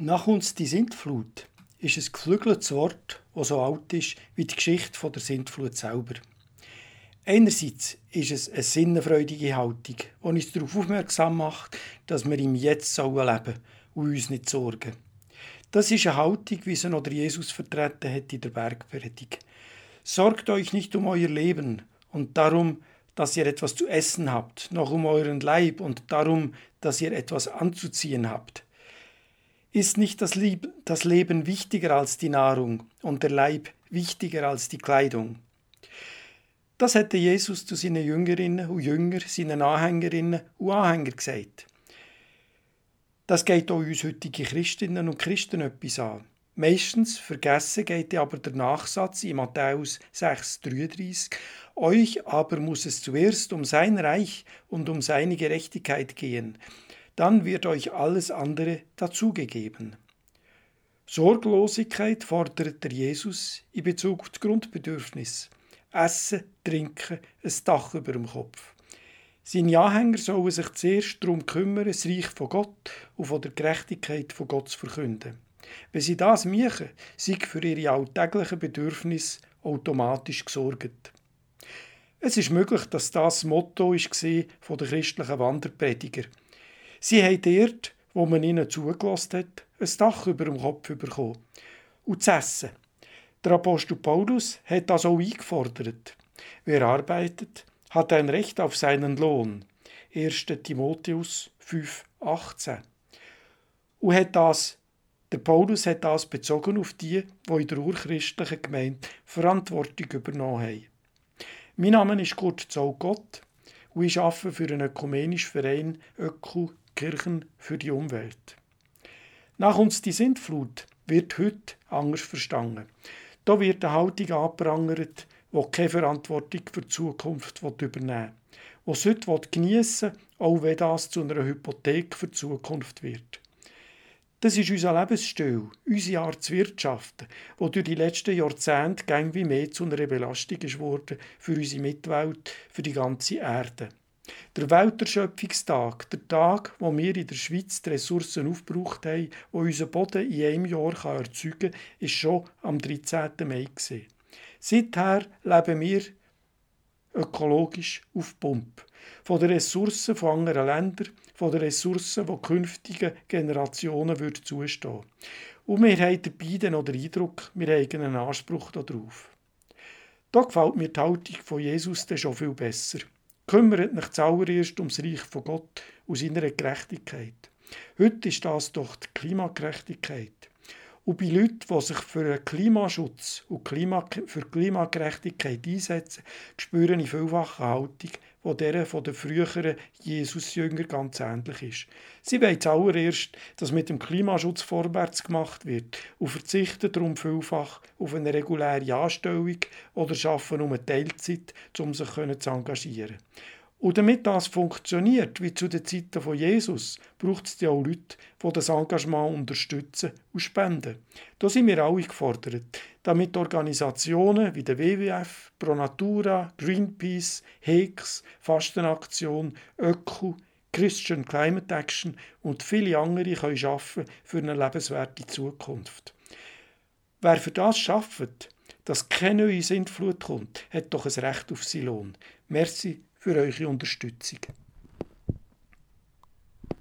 Nach uns die Sintflut ist ein geflügeltes Wort, das so alt ist wie die Geschichte der Sintflut selber. Einerseits ist es eine sinnenfreudige Haltung, die uns darauf aufmerksam macht, dass wir im Jetzt leben sollen und uns nicht sorgen. Das ist eine Haltung, wie sie noch der Jesus vertreten hat in der Bergpredigt. Sorgt euch nicht um euer Leben und darum, dass ihr etwas zu essen habt, noch um euren Leib und darum, dass ihr etwas anzuziehen habt. Ist nicht das, Lieb das Leben wichtiger als die Nahrung und der Leib wichtiger als die Kleidung? Das hätte Jesus zu seinen Jüngerinnen und Jüngern, seinen Anhängerinnen und Anhängern gesagt. Das geht auch uns heutige Christinnen und Christen etwas an. Meistens vergessen geht aber der Nachsatz in Matthäus 6,33 Euch aber muss es zuerst um sein Reich und um seine Gerechtigkeit gehen dann wird euch alles andere dazugegeben. Sorglosigkeit fordert der Jesus in Bezug auf das Grundbedürfnis. Essen, Trinken, ein Dach über dem Kopf. Seine Anhänger sollen sich zuerst darum kümmern, das Reich von Gott und von der Gerechtigkeit von Gott zu verkünden. Wenn sie das machen, sind für ihre alltäglichen Bedürfnisse automatisch gesorgt. Es ist möglich, dass das, Motto war von der christlichen Wanderprediger war. Sie haben dort, wo man ihnen zugelassen hat, ein Dach über dem Kopf bekommen. Und zu essen. Der Apostel Paulus hat das auch eingefordert. Wer arbeitet, hat ein Recht auf seinen Lohn. 1. Timotheus 5, 18. Und hat das, der Paulus hat das bezogen auf die, die in der urchristlichen Gemeinde Verantwortung übernommen haben. Mein Name ist Kurt Zaugott und ich arbeite für einen ökumenischen Verein Öku Kirchen für die Umwelt. Nach uns die Sintflut wird heute anders verstanden. Da wird eine Haltung angeprangert, die keine Verantwortung für die Zukunft übernehmen will, die es heute geniessen will, auch wenn das zu einer Hypothek für die Zukunft wird. Das ist unser Lebensstil, unsere Art zu wirtschaften, die durch die letzten Jahrzehnte gang wie mehr zu einer Belastung geworden für unsere Mitwelt, für die ganze Erde. Der Welterschöpfungstag, der Tag, wo wir in der Schweiz die Ressourcen aufgebraucht haben, die unser Boden in einem Jahr erzeugen kann, ist schon am 13. Mai. Seither leben wir ökologisch auf Pump. Von den Ressourcen von anderen Ländern, von den Ressourcen, die künftigen Generationen würden zustehen Und wir haben dabei noch den Eindruck, wir haben einen Anspruch darauf. Da gefällt mir die Haltung von Jesus schon viel besser. Kümmert euch zuallererst ums Reich von Gott und seiner Gerechtigkeit. Heute ist das doch die Klimagerechtigkeit. Und bei Leuten, die sich für Klimaschutz und für Klimagerechtigkeit einsetzen, spüre ich vielfach eine Haltung, die der von den früheren Jesus-Jüngern ganz ähnlich ist. Sie wollen zuallererst, dass mit dem Klimaschutz vorwärts gemacht wird und verzichten darum vielfach auf eine reguläre Anstellung oder schaffen um eine Teilzeit, um sich zu engagieren. Und damit das funktioniert, wie zu den Zeiten von Jesus, braucht es ja auch Leute, die das Engagement unterstützen und spenden. Da sind wir alle gefordert, damit Organisationen wie der WWF, Pro Natura, Greenpeace, HEX, Fastenaktion, Öko, Christian Climate Action und viele andere können arbeiten für eine lebenswerte Zukunft. Wer für das schafft, dass keine neue Sintflut kommt, hat doch ein Recht auf seinen Lohn. Merci für eure Unterstützung.